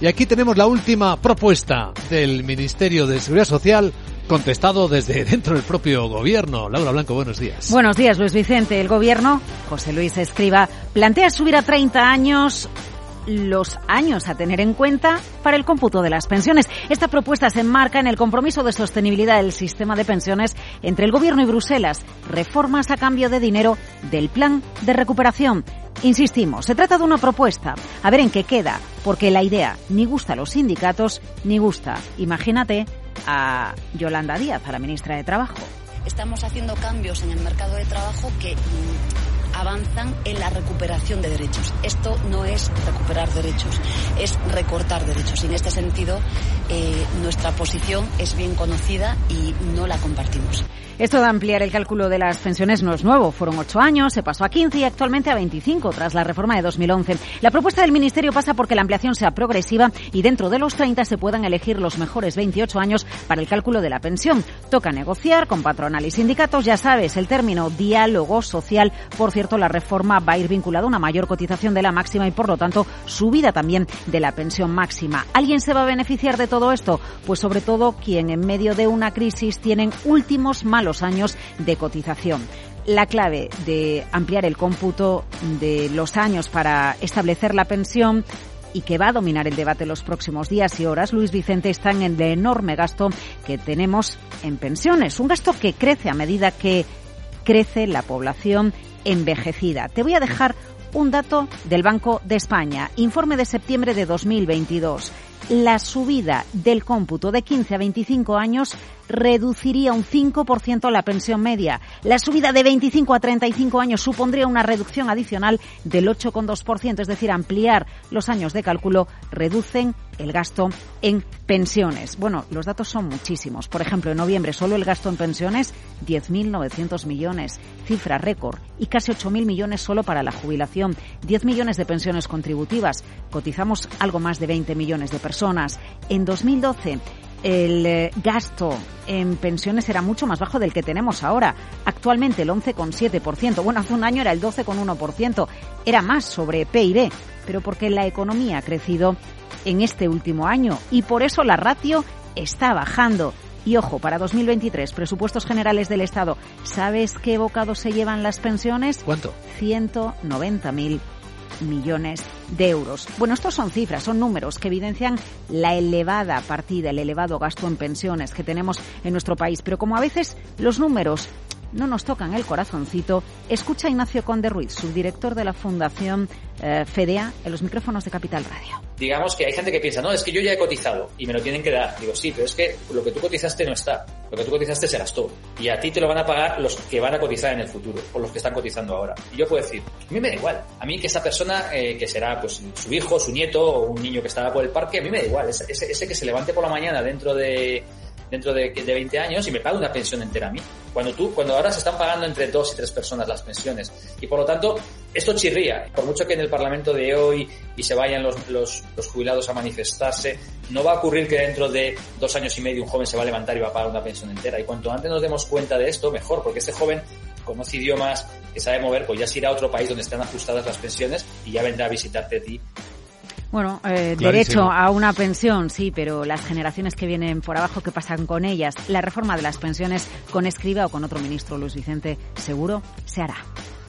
Y aquí tenemos la última propuesta del Ministerio de Seguridad Social contestado desde dentro del propio gobierno. Laura Blanco, buenos días. Buenos días, Luis Vicente. El gobierno, José Luis Escriba, plantea subir a 30 años los años a tener en cuenta para el cómputo de las pensiones. Esta propuesta se enmarca en el compromiso de sostenibilidad del sistema de pensiones entre el Gobierno y Bruselas, reformas a cambio de dinero del plan de recuperación. Insistimos, se trata de una propuesta. A ver en qué queda, porque la idea ni gusta a los sindicatos ni gusta, imagínate, a Yolanda Díaz, a la ministra de Trabajo. Estamos haciendo cambios en el mercado de trabajo que avanzan en la recuperación de derechos. Esto no es recuperar derechos, es recortar derechos. Y en este sentido, eh, nuestra posición es bien conocida y no la compartimos. Esto de ampliar el cálculo de las pensiones no es nuevo. Fueron ocho años, se pasó a 15 y actualmente a 25 tras la reforma de 2011. La propuesta del Ministerio pasa porque la ampliación sea progresiva y dentro de los 30 se puedan elegir los mejores 28 años para el cálculo de la pensión. Toca negociar con patronal y sindicatos. Ya sabes, el término diálogo social. Por cierto, la reforma va a ir vinculada a una mayor cotización de la máxima y por lo tanto subida también de la pensión máxima. ¿Alguien se va a beneficiar de todo esto? Pues sobre todo quien en medio de una crisis tienen últimos malos los años de cotización. La clave de ampliar el cómputo de los años para establecer la pensión y que va a dominar el debate los próximos días y horas, Luis Vicente, está en el enorme gasto que tenemos en pensiones. Un gasto que crece a medida que crece la población envejecida. Te voy a dejar un dato del Banco de España, informe de septiembre de 2022 la subida del cómputo de 15 a 25 años reduciría un 5% la pensión media. La subida de 25 a 35 años supondría una reducción adicional del 8,2%, es decir, ampliar los años de cálculo reducen el gasto en pensiones. Bueno, los datos son muchísimos. Por ejemplo, en noviembre solo el gasto en pensiones 10.900 millones, cifra récord, y casi 8.000 millones solo para la jubilación, 10 millones de pensiones contributivas. Cotizamos algo más de 20 millones de personas. En 2012 el eh, gasto en pensiones era mucho más bajo del que tenemos ahora. Actualmente el 11,7%. Bueno, hace un año era el 12,1%. Era más sobre PIB, pero porque la economía ha crecido en este último año y por eso la ratio está bajando. Y ojo, para 2023, presupuestos generales del Estado, ¿sabes qué bocado se llevan las pensiones? ¿Cuánto? 190.000 millones de euros. Bueno, estos son cifras, son números que evidencian la elevada partida, el elevado gasto en pensiones que tenemos en nuestro país. Pero como a veces los números no nos tocan el corazoncito, escucha a Ignacio Conde Ruiz, subdirector de la Fundación eh, FEDEA, en los micrófonos de Capital Radio. Digamos que hay gente que piensa, no, es que yo ya he cotizado y me lo tienen que dar. Digo, sí, pero es que lo que tú cotizaste no está. Lo que tú cotizaste se gastó. Y a ti te lo van a pagar los que van a cotizar en el futuro, o los que están cotizando ahora. Y yo puedo decir, a mí me da igual. A mí que esa persona, eh, que será pues su hijo, su nieto, o un niño que estaba por el parque, a mí me da igual. ese, que se levante por la mañana dentro de dentro de, de 20 años y me paga una pensión entera a mí. Cuando tú, cuando ahora se están pagando entre dos y tres personas las pensiones. Y por lo tanto, esto chirría. Por mucho que en el Parlamento de hoy y se vayan los, los, jubilados a manifestarse, no va a ocurrir que dentro de dos años y medio un joven se va a levantar y va a pagar una pensión entera. Y cuanto antes nos demos cuenta de esto, mejor, porque este joven conoce idiomas, que sabe mover, pues ya se irá a otro país donde están ajustadas las pensiones y ya vendrá a visitarte a ti bueno, eh, derecho a una pensión, sí, pero las generaciones que vienen por abajo, ¿qué pasan con ellas? La reforma de las pensiones con Escriba o con otro ministro, Luis Vicente, seguro se hará.